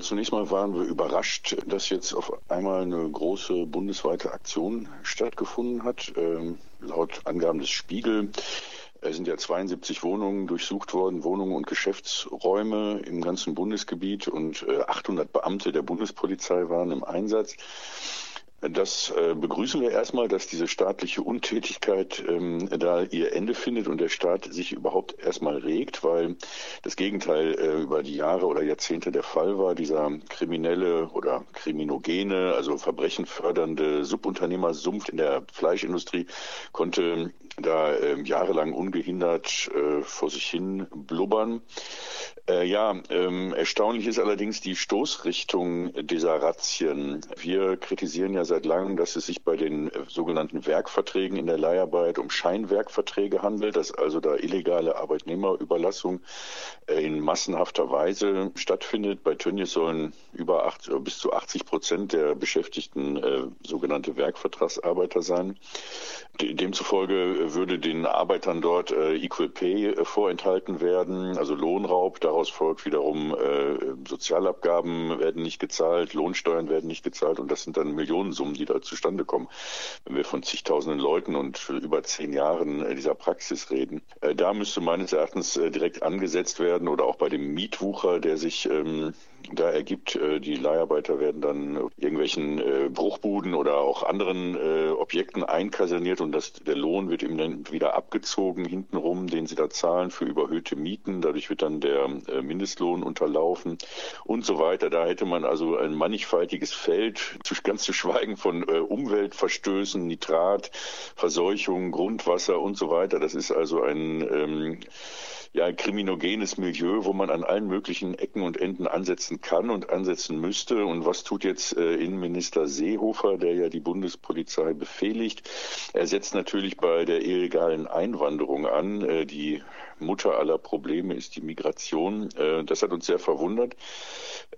Zunächst mal waren wir überrascht, dass jetzt auf einmal eine große bundesweite Aktion stattgefunden hat. Ähm, laut Angaben des Spiegel es sind ja 72 Wohnungen durchsucht worden, Wohnungen und Geschäftsräume im ganzen Bundesgebiet und 800 äh, Beamte der Bundespolizei waren im Einsatz. Das äh, begrüßen wir erstmal, dass diese staatliche Untätigkeit ähm, da ihr Ende findet und der Staat sich überhaupt erstmal regt, weil das Gegenteil äh, über die Jahre oder Jahrzehnte der Fall war. Dieser kriminelle oder kriminogene, also verbrechenfördernde Subunternehmersumpf in der Fleischindustrie konnte da äh, jahrelang ungehindert äh, vor sich hin blubbern. Äh, ja, ähm, erstaunlich ist allerdings die Stoßrichtung dieser Razzien. Wir kritisieren ja seit langem, dass es sich bei den sogenannten Werkverträgen in der Leiharbeit um Scheinwerkverträge handelt, dass also da illegale Arbeitnehmerüberlassung äh, in massenhafter Weise stattfindet. Bei Tönnies sollen über acht, äh, bis zu 80 Prozent der Beschäftigten äh, sogenannte Werkvertragsarbeiter sein. Demzufolge würde den Arbeitern dort äh, Equal Pay äh, vorenthalten werden, also Lohnraub. Daraus folgt wiederum äh, Sozialabgaben werden nicht gezahlt, Lohnsteuern werden nicht gezahlt und das sind dann Millionensummen, die da zustande kommen, wenn wir von zigtausenden Leuten und über zehn Jahren dieser Praxis reden. Da müsste meines Erachtens direkt angesetzt werden oder auch bei dem Mietwucher, der sich ähm, da ergibt. Äh, die Leiharbeiter werden dann irgendwelchen äh, Bruchbuden oder auch anderen äh, Objekten einkaserniert und das, der Lohn wird ihm dann wieder abgezogen hintenrum, den sie da zahlen für überhöhte Mieten. Dadurch wird dann der Mindestlohn unterlaufen und so weiter. Da hätte man also ein mannigfaltiges Feld, ganz zu schweigen von Umweltverstößen, Nitrat, Verseuchung, Grundwasser und so weiter. Das ist also ein ähm, ja ein kriminogenes Milieu, wo man an allen möglichen Ecken und Enden ansetzen kann und ansetzen müsste. Und was tut jetzt äh, Innenminister Seehofer, der ja die Bundespolizei befehligt? Er setzt natürlich bei der illegalen Einwanderung an, äh, die Mutter aller Probleme ist die Migration. Äh, das hat uns sehr verwundert.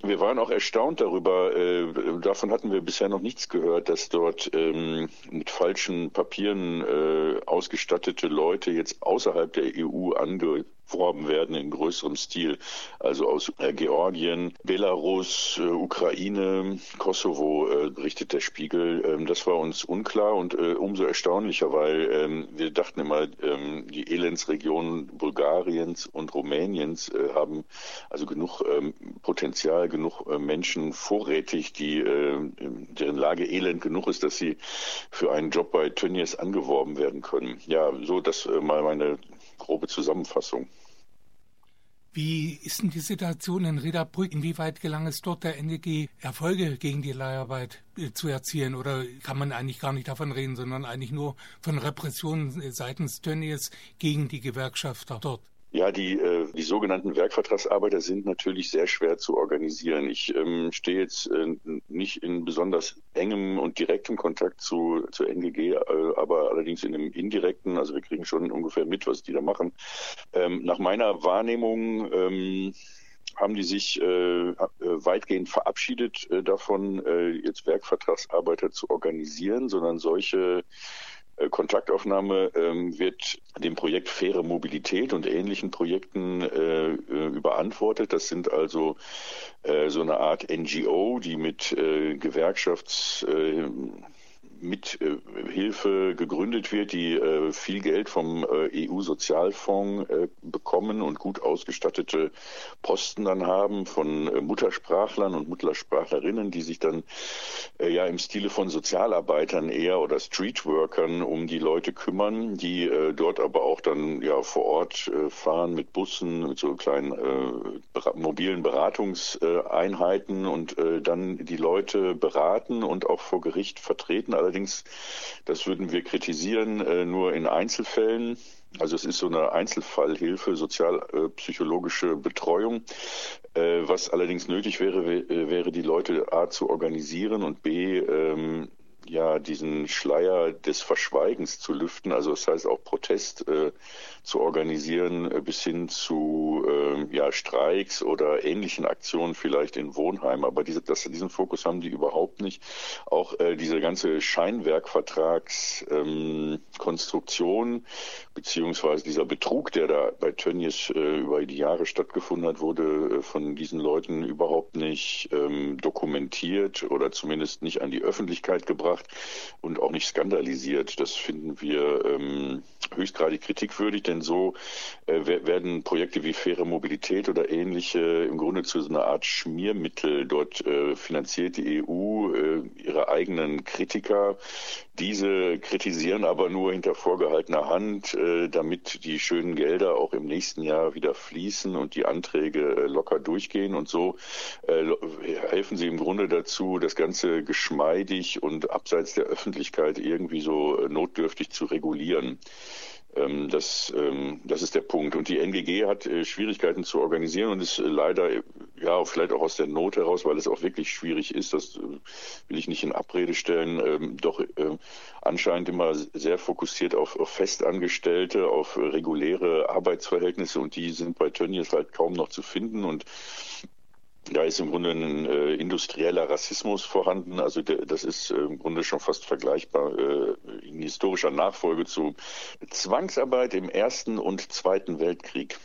Wir waren auch erstaunt darüber, äh, davon hatten wir bisher noch nichts gehört, dass dort ähm, mit falschen Papieren äh, ausgestattete Leute jetzt außerhalb der EU ange werden in größerem Stil, also aus äh, Georgien, Belarus, äh, Ukraine, Kosovo, äh, berichtet der Spiegel. Ähm, das war uns unklar und umso erstaunlicher, weil ähm, wir dachten immer, ähm, die Elendsregionen Bulgariens und Rumäniens äh, haben also genug ähm, Potenzial, genug äh, Menschen vorrätig, die deren Lage elend genug ist, dass sie für einen Job bei Tönnies angeworben werden können. Ja, so das mal meine grobe Zusammenfassung. Wie ist denn die Situation in Riederbrück? Inwieweit gelang es dort der NDG, Erfolge gegen die Leiharbeit äh, zu erzielen? Oder kann man eigentlich gar nicht davon reden, sondern eigentlich nur von Repressionen seitens Tönnies gegen die Gewerkschafter dort? Ja, die, äh, die sogenannten Werkvertragsarbeiter sind natürlich sehr schwer zu organisieren. Ich ähm, stehe jetzt äh, nicht in besonders engem und direktem Kontakt zu, zu NGG, äh, aber allerdings in einem indirekten, also wir kriegen schon ungefähr mit, was die da machen. Ähm, nach meiner Wahrnehmung ähm, haben die sich äh, äh weitgehend verabschiedet äh, davon, äh, jetzt Werkvertragsarbeiter zu organisieren, sondern solche Kontaktaufnahme ähm, wird dem Projekt Faire Mobilität und ähnlichen Projekten äh, äh, überantwortet. Das sind also äh, so eine Art NGO, die mit äh, Gewerkschafts äh, mit äh, Hilfe gegründet wird, die äh, viel Geld vom äh, EU-Sozialfonds äh, bekommen und gut ausgestattete Posten dann haben von äh, Muttersprachlern und Muttersprachlerinnen, die sich dann äh, ja im Stile von Sozialarbeitern eher oder Streetworkern um die Leute kümmern, die dort aber auch dann ja vor Ort fahren mit Bussen, mit so kleinen mobilen Beratungseinheiten und dann die Leute beraten und auch vor Gericht vertreten. Allerdings allerdings, das würden wir kritisieren, äh, nur in Einzelfällen. Also es ist so eine Einzelfallhilfe, sozialpsychologische Betreuung. Äh, was allerdings nötig wäre, wäre die Leute A zu organisieren und B ähm, ja diesen Schleier des Verschweigens zu lüften, also das heißt auch Protest äh, zu organisieren äh, bis hin zu äh, ja, Streiks oder ähnlichen Aktionen vielleicht in Wohnheimen. Aber diese, das, diesen Fokus haben die überhaupt nicht. Auch äh, diese ganze Scheinwerkvertragskonstruktion ähm, beziehungsweise dieser Betrug, der da bei Tönnies äh, über die Jahre stattgefunden hat, wurde äh, von diesen Leuten überhaupt nicht ähm, dokumentiert oder zumindest nicht an die Öffentlichkeit gebracht und auch nicht skandalisiert. Das finden wir ähm, höchstgradig kritikwürdig, denn so äh, werden Projekte wie faire Mobilität oder ähnliche im Grunde zu so einer Art Schmiermittel. Dort äh, finanziert die EU äh, ihre eigenen Kritiker. Diese kritisieren aber nur hinter vorgehaltener Hand, äh, damit die schönen Gelder auch im nächsten Jahr wieder fließen und die Anträge äh, locker durchgehen. Und so äh, helfen sie im Grunde dazu, das Ganze geschmeidig und abseits der Öffentlichkeit irgendwie so notdürftig zu regulieren. Ähm, das, ähm, das ist der Punkt. Und die NGG hat äh, Schwierigkeiten zu organisieren und ist leider, ja, vielleicht auch aus der Not heraus, weil es auch wirklich schwierig ist, das äh, will ich nicht in Abrede stellen, ähm, doch äh, anscheinend immer sehr fokussiert auf, auf Festangestellte, auf reguläre Arbeitsverhältnisse und die sind bei Tönnies halt kaum noch zu finden und da ist im Grunde ein äh, industrieller Rassismus vorhanden. Also der, das ist äh, im Grunde schon fast vergleichbar äh, in historischer Nachfolge zu Zwangsarbeit im Ersten und Zweiten Weltkrieg.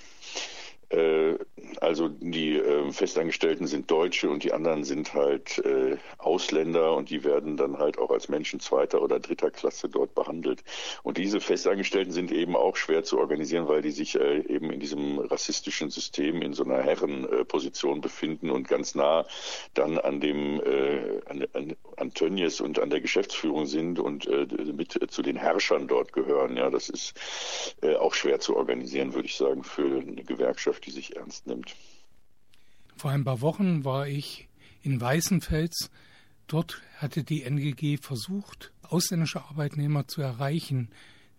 Äh, also die äh, Festangestellten sind Deutsche und die anderen sind halt äh, Ausländer und die werden dann halt auch als Menschen zweiter oder dritter Klasse dort behandelt. Und diese Festangestellten sind eben auch schwer zu organisieren, weil die sich äh, eben in diesem rassistischen System in so einer Herrenposition befinden und ganz nah dann an dem an, an, an Tönnies und an der Geschäftsführung sind und mit zu den Herrschern dort gehören. Ja, das ist auch schwer zu organisieren, würde ich sagen, für eine Gewerkschaft Gesellschaft, die sich ernst nimmt. Vor ein paar Wochen war ich in Weißenfels. Dort hatte die NGG versucht, ausländische Arbeitnehmer zu erreichen,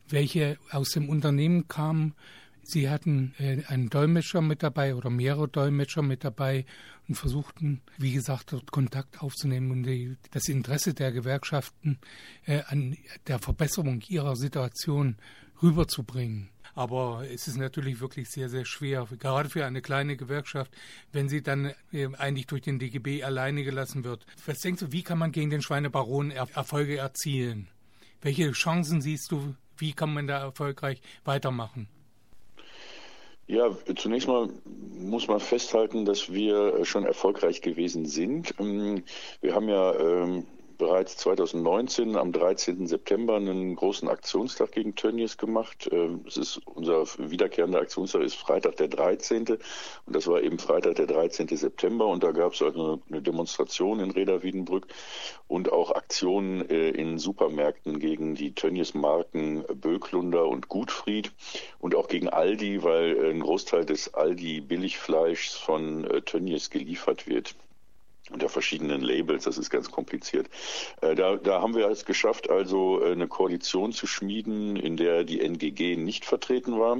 welche aus dem Unternehmen kamen. Sie hatten äh, einen Dolmetscher mit dabei oder mehrere Dolmetscher mit dabei und versuchten, wie gesagt, dort Kontakt aufzunehmen und das Interesse der Gewerkschaften äh, an der Verbesserung ihrer Situation rüberzubringen. Aber es ist natürlich wirklich sehr, sehr schwer, gerade für eine kleine Gewerkschaft, wenn sie dann äh, eigentlich durch den DGB alleine gelassen wird. Was denkst du, wie kann man gegen den Schweinebaron er Erfolge erzielen? Welche Chancen siehst du, wie kann man da erfolgreich weitermachen? Ja, zunächst mal muss man festhalten, dass wir schon erfolgreich gewesen sind. Ähm, wir haben ja ähm, bereits 2019 am 13. September einen großen Aktionstag gegen Tönnies gemacht. Ähm, es ist unser wiederkehrender Aktionstag ist Freitag der 13. und das war eben Freitag der 13. September und da gab es also eine Demonstration in Reda Wiedenbrück und auch Aktionen äh, in Supermärkten gegen die Tönnies Marken Böklunder und Gutfried und auch gegen Aldi, weil ein Großteil des Aldi Billigfleischs von äh, Tönnies geliefert wird unter verschiedenen Labels. Das ist ganz kompliziert. Äh, da, da haben wir es geschafft, also äh, eine Koalition zu schmieden, in der die NGG nicht vertreten war.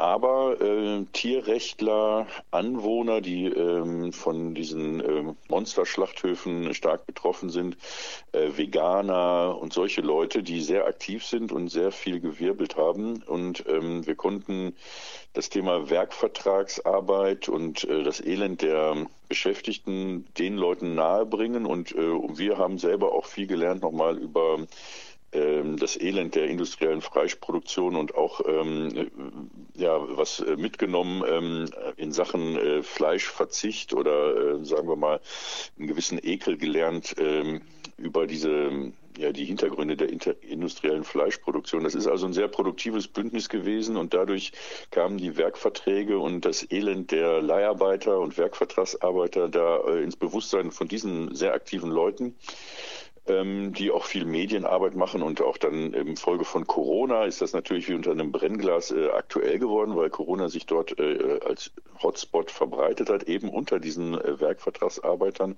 Aber äh, Tierrechtler, Anwohner, die ähm, von diesen äh, Monsterschlachthöfen stark betroffen sind, äh, Veganer und solche Leute, die sehr aktiv sind und sehr viel gewirbelt haben. Und ähm, wir konnten das Thema Werkvertragsarbeit und äh, das Elend der Beschäftigten den Leuten nahebringen. Und äh, wir haben selber auch viel gelernt nochmal über ähm, das Elend der industriellen Fleischproduktion und auch ähm, ja was äh, mitgenommen ähm, in Sachen äh, Fleischverzicht oder äh, sagen wir mal einen gewissen Ekel gelernt ähm, über diese ja die Hintergründe der industriellen Fleischproduktion. Das ist also ein sehr produktives Bündnis gewesen und dadurch kamen die Werkverträge und das Elend der Leiharbeiter und Werkvertragsarbeiter da äh, ins Bewusstsein von diesen sehr aktiven Leuten ähm, die auch viel Medienarbeit machen und auch dann im Folge von Corona ist das natürlich wie unter einem Brennglas äh, aktuell geworden, weil Corona sich dort äh, als Hotspot verbreitet hat, eben unter diesen äh, Werkvertragsarbeitern.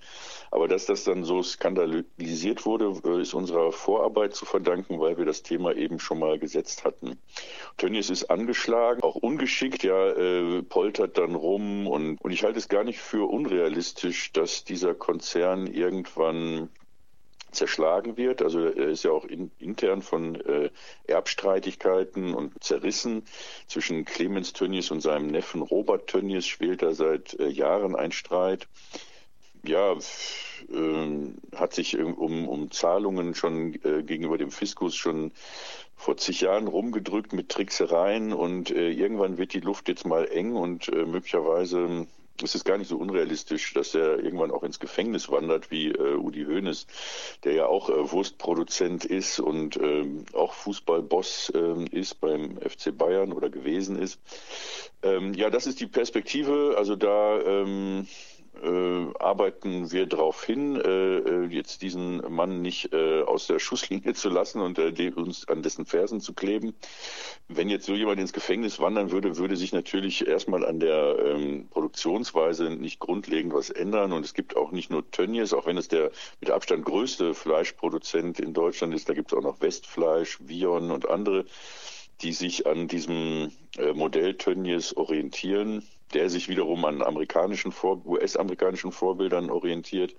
Aber dass das dann so skandalisiert wurde, äh, ist unserer Vorarbeit zu verdanken, weil wir das Thema eben schon mal gesetzt hatten. Tönnies ist angeschlagen, auch ungeschickt, ja, äh, poltert dann rum und, und ich halte es gar nicht für unrealistisch, dass dieser Konzern irgendwann zerschlagen wird. Also er ist ja auch in, intern von äh, Erbstreitigkeiten und zerrissen. Zwischen Clemens Tönnies und seinem Neffen Robert Tönnies schwelt da seit äh, Jahren ein Streit. Ja, äh, hat sich um, um Zahlungen schon äh, gegenüber dem Fiskus schon vor zig Jahren rumgedrückt mit Tricksereien und äh, irgendwann wird die Luft jetzt mal eng und äh, möglicherweise es ist gar nicht so unrealistisch, dass er irgendwann auch ins Gefängnis wandert, wie äh, Udi Hoeneß, der ja auch äh, Wurstproduzent ist und ähm, auch Fußballboss ähm, ist beim FC Bayern oder gewesen ist. Ähm, ja, das ist die Perspektive. Also da ähm, äh, arbeiten wir darauf hin, äh, äh, jetzt diesen Mann nicht äh, aus der Schusslinie zu lassen und äh, uns an dessen Fersen zu kleben. Wenn jetzt so jemand ins Gefängnis wandern würde, würde sich natürlich erstmal an der ähm, Produktionsweise nicht grundlegend was ändern. Und es gibt auch nicht nur Tönnies, auch wenn es der mit Abstand größte Fleischproduzent in Deutschland ist, da gibt es auch noch Westfleisch, Vion und andere, die sich an diesem äh, Modell Tönnies orientieren der sich wiederum an amerikanischen US-amerikanischen Vorbildern orientiert.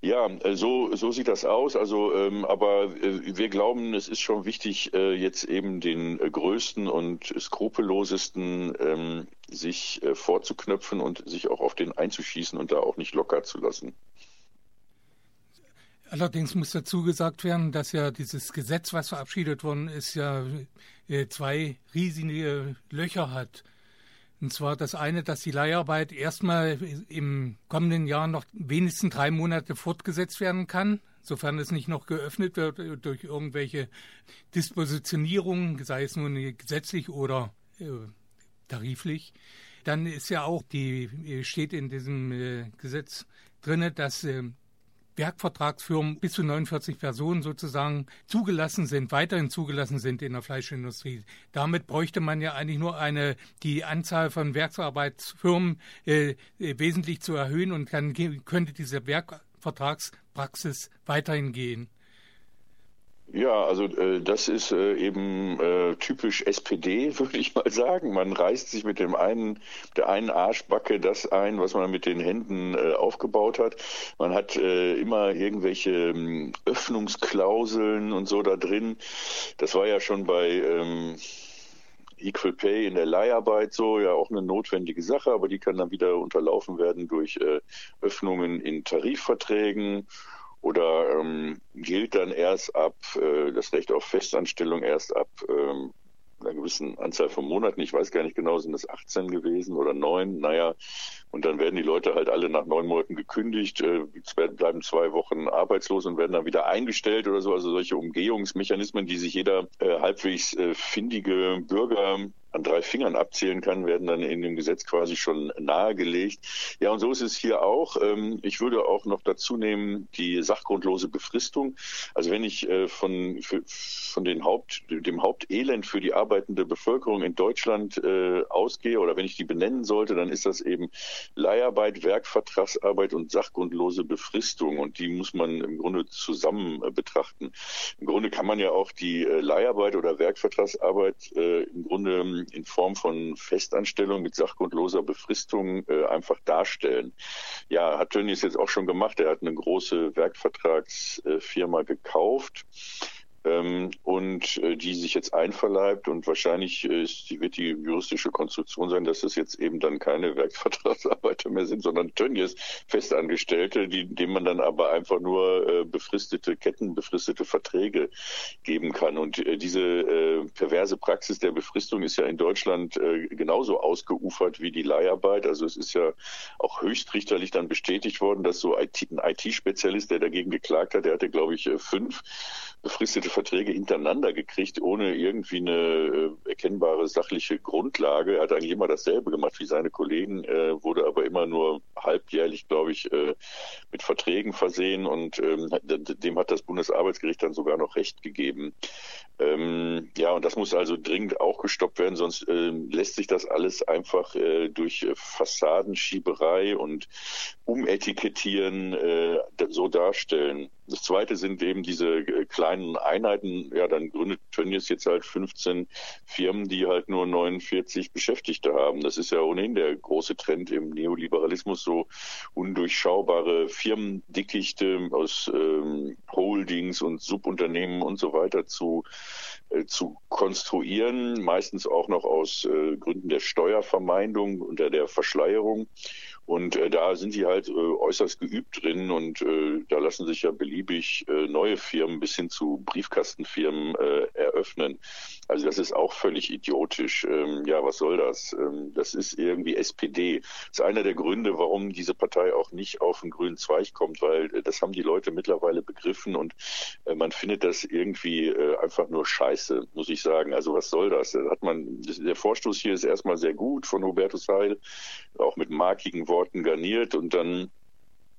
Ja, äh, so, so sieht das aus. Also, ähm, aber äh, wir glauben, es ist schon wichtig, äh, jetzt eben den äh, größten und skrupellosesten ähm, sich äh, vorzuknöpfen und sich auch auf den einzuschießen und da auch nicht locker zu lassen. Allerdings muss dazu gesagt werden, dass ja dieses Gesetz, was verabschiedet worden ist, ja äh, zwei riesige Löcher hat. Und zwar das eine, dass die Leiharbeit erstmal im kommenden Jahr noch wenigstens drei Monate fortgesetzt werden kann, sofern es nicht noch geöffnet wird durch irgendwelche Dispositionierungen, sei es nun gesetzlich oder äh, tariflich. Dann ist ja auch die steht in diesem äh, Gesetz drinne, dass äh, Werkvertragsfirmen bis zu 49 Personen sozusagen zugelassen sind, weiterhin zugelassen sind in der Fleischindustrie. Damit bräuchte man ja eigentlich nur eine, die Anzahl von Werksarbeitsfirmen äh, äh wesentlich zu erhöhen und dann könnte diese Werkvertragspraxis weiterhin gehen. Ja, also äh, das ist äh, eben äh, typisch SPD, würde ich mal sagen. Man reißt sich mit dem einen, der einen Arschbacke das ein, was man mit den Händen äh, aufgebaut hat. Man hat äh, immer irgendwelche ähm, Öffnungsklauseln und so da drin. Das war ja schon bei ähm, Equal Pay in der Leiharbeit so, ja auch eine notwendige Sache, aber die kann dann wieder unterlaufen werden durch äh, Öffnungen in Tarifverträgen oder ähm, gilt dann erst ab äh, das Recht auf Festanstellung erst ab ähm, einer gewissen Anzahl von Monaten. Ich weiß gar nicht genau, sind es 18 gewesen oder neun? Naja, und dann werden die Leute halt alle nach neun Monaten gekündigt, äh, bleiben zwei Wochen arbeitslos und werden dann wieder eingestellt oder so. Also solche Umgehungsmechanismen, die sich jeder äh, halbwegs äh, findige Bürger an drei Fingern abzählen kann, werden dann in dem Gesetz quasi schon nahegelegt. Ja, und so ist es hier auch. Ähm, ich würde auch noch dazu nehmen die sachgrundlose Befristung. Also wenn ich äh, von, von den Haupt, dem Hauptelend für die arbeitende Bevölkerung in Deutschland äh, ausgehe oder wenn ich die benennen sollte, dann ist das eben Leiharbeit, Werkvertragsarbeit und sachgrundlose Befristung. Und die muss man im Grunde zusammen äh, betrachten. Im Grunde kann man ja auch die Leiharbeit oder Werkvertragsarbeit im Grunde in Form von Festanstellung mit sachgrundloser Befristung äh, einfach darstellen. Ja, hat Tönnies jetzt auch schon gemacht. Er hat eine große Werkvertragsfirma gekauft und äh, die sich jetzt einverleibt und wahrscheinlich äh, ist, wird die juristische Konstruktion sein, dass es jetzt eben dann keine Werkvertragsarbeiter mehr sind, sondern Tönnies Festangestellte, die, denen man dann aber einfach nur äh, befristete Ketten, befristete Verträge geben kann. Und äh, diese äh, perverse Praxis der Befristung ist ja in Deutschland äh, genauso ausgeufert wie die Leiharbeit. Also es ist ja auch höchstrichterlich dann bestätigt worden, dass so ein IT-Spezialist, der dagegen geklagt hat, der hatte, glaube ich, fünf befristete Verträge hintereinander gekriegt, ohne irgendwie eine äh, erkennbare sachliche Grundlage. Er hat eigentlich immer dasselbe gemacht wie seine Kollegen, äh, wurde aber immer nur halbjährlich, glaube ich, äh, mit Verträgen versehen und ähm, dem hat das Bundesarbeitsgericht dann sogar noch Recht gegeben. Ähm, ja, und das muss also dringend auch gestoppt werden, sonst äh, lässt sich das alles einfach äh, durch Fassadenschieberei und Umetikettieren äh, so darstellen. Das zweite sind eben diese äh, kleinen Einheiten. Ja, dann gründet Tönnies jetzt halt 15 Firmen, die halt nur 49 Beschäftigte haben. Das ist ja ohnehin der große Trend im Neoliberalismus, so undurchschaubare Firmendickichte aus ähm, Holdings und Subunternehmen und so weiter zu äh, zu konstruieren, meistens auch noch aus äh, Gründen der Steuervermeidung unter der Verschleierung. Und äh, da sind die halt äh, äußerst geübt drin und äh, da lassen sich ja beliebig äh, neue Firmen bis hin zu Briefkastenfirmen äh, eröffnen. Also das ist auch völlig idiotisch. Ähm, ja, was soll das? Ähm, das ist irgendwie SPD. Das ist einer der Gründe, warum diese Partei auch nicht auf den grünen Zweig kommt, weil äh, das haben die Leute mittlerweile begriffen und äh, man findet das irgendwie äh, einfach nur scheiße, muss ich sagen. Also was soll das? Da hat man, der Vorstoß hier ist erstmal sehr gut von Hubertus Heil, auch mit markigen Worten garniert und dann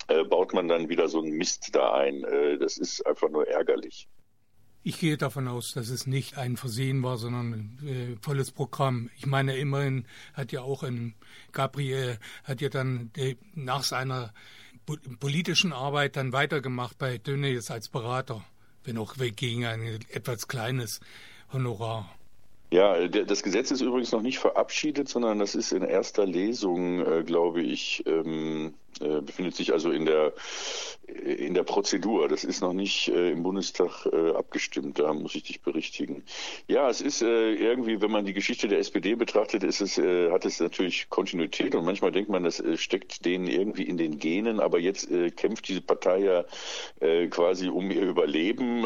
äh, baut man dann wieder so einen Mist da ein. Äh, das ist einfach nur ärgerlich. Ich gehe davon aus, dass es nicht ein Versehen war, sondern ein äh, volles Programm. Ich meine, immerhin hat ja auch ein Gabriel hat ja dann äh, nach seiner politischen Arbeit dann weitergemacht bei Dönnies als Berater, wenn auch gegen ein etwas kleines Honorar. Ja, das Gesetz ist übrigens noch nicht verabschiedet, sondern das ist in erster Lesung, äh, glaube ich, ähm, äh, befindet sich also in der in der Prozedur. Das ist noch nicht äh, im Bundestag äh, abgestimmt. Da muss ich dich berichtigen. Ja, es ist äh, irgendwie, wenn man die Geschichte der SPD betrachtet, ist es äh, hat es natürlich Kontinuität und manchmal denkt man, das äh, steckt denen irgendwie in den Genen. Aber jetzt kämpft diese Partei ja quasi um ihr Überleben,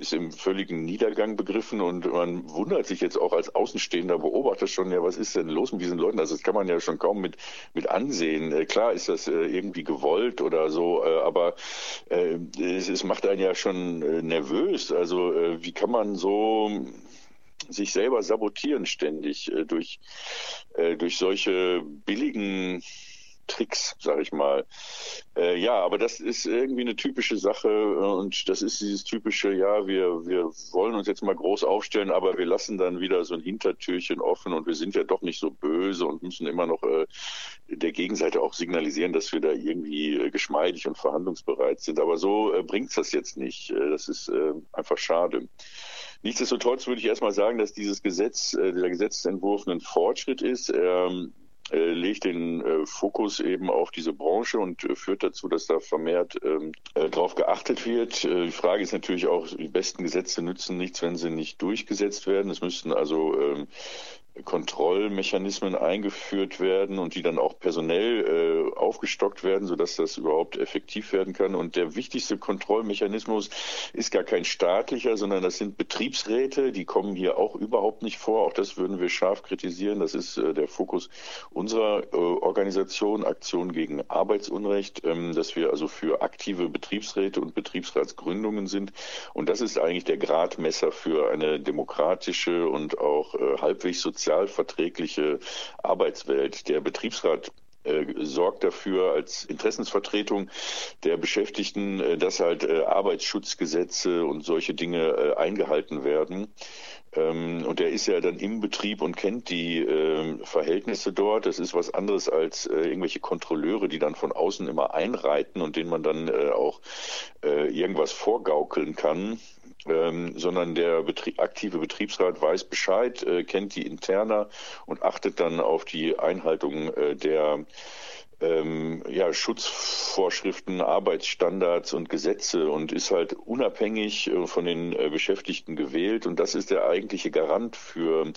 ist im völligen Niedergang begriffen und man wundert sich jetzt auch als Außenstehender Beobachter schon, ja, was ist denn los mit diesen Leuten? Also das kann man ja schon kaum mit mit ansehen. klar ist das äh, irgendwie gewollt oder so, äh, aber äh, es, es, macht einen ja schon nervös. Also wie kann man so sich selber sabotieren ständig durch, durch solche billigen Tricks, sag ich mal. Äh, ja, aber das ist irgendwie eine typische Sache und das ist dieses typische, ja, wir, wir wollen uns jetzt mal groß aufstellen, aber wir lassen dann wieder so ein Hintertürchen offen und wir sind ja doch nicht so böse und müssen immer noch äh, der Gegenseite auch signalisieren, dass wir da irgendwie äh, geschmeidig und verhandlungsbereit sind. Aber so äh, bringt's das jetzt nicht. Äh, das ist äh, einfach schade. Nichtsdestotrotz würde ich erstmal sagen, dass dieses Gesetz, äh, der Gesetzentwurf ein Fortschritt ist. Ähm, äh, legt den äh, Fokus eben auf diese Branche und äh, führt dazu, dass da vermehrt ähm, äh, darauf geachtet wird. Äh, die Frage ist natürlich auch, die besten Gesetze nützen nichts, wenn sie nicht durchgesetzt werden. Es müssten also ähm, Kontrollmechanismen eingeführt werden und die dann auch personell äh, aufgestockt werden, sodass das überhaupt effektiv werden kann. Und der wichtigste Kontrollmechanismus ist gar kein staatlicher, sondern das sind Betriebsräte. Die kommen hier auch überhaupt nicht vor. Auch das würden wir scharf kritisieren. Das ist äh, der Fokus unserer äh, Organisation Aktion gegen Arbeitsunrecht, ähm, dass wir also für aktive Betriebsräte und Betriebsratsgründungen sind. Und das ist eigentlich der Gradmesser für eine demokratische und auch äh, halbwegs soziale sozialverträgliche Arbeitswelt. Der Betriebsrat äh, sorgt dafür als Interessensvertretung der Beschäftigten, äh, dass halt äh, Arbeitsschutzgesetze und solche Dinge eingehalten werden. Ähm, und er ist ja dann im Betrieb und kennt die ähm, Verhältnisse dort. Das ist was anderes als irgendwelche Kontrolleure, die dann von außen immer einreiten und denen man dann auch irgendwas vorgaukeln kann ähm, sondern der Betrie aktive Betriebsrat weiß Bescheid, äh, kennt die Interna und achtet dann auf die Einhaltung äh, der ähm, ja, Schutzvorschriften, Arbeitsstandards und Gesetze und ist halt unabhängig äh, von den äh, Beschäftigten gewählt. Und das ist der eigentliche Garant für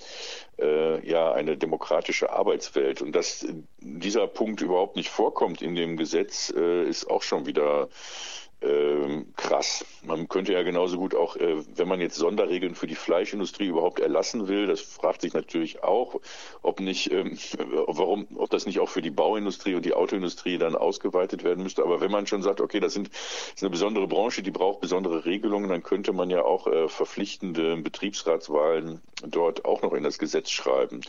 äh, ja, eine demokratische Arbeitswelt. Und dass dieser Punkt überhaupt nicht vorkommt in dem Gesetz, äh, ist auch schon wieder ähm, krass. Man könnte ja genauso gut auch, äh, wenn man jetzt Sonderregeln für die Fleischindustrie überhaupt erlassen will, das fragt sich natürlich auch, ob nicht, ähm, warum, ob das nicht auch für die Bauindustrie und die Autoindustrie dann ausgeweitet werden müsste. Aber wenn man schon sagt, okay, das, sind, das ist eine besondere Branche, die braucht besondere Regelungen, dann könnte man ja auch äh, verpflichtende Betriebsratswahlen dort auch noch in das Gesetz schreiben.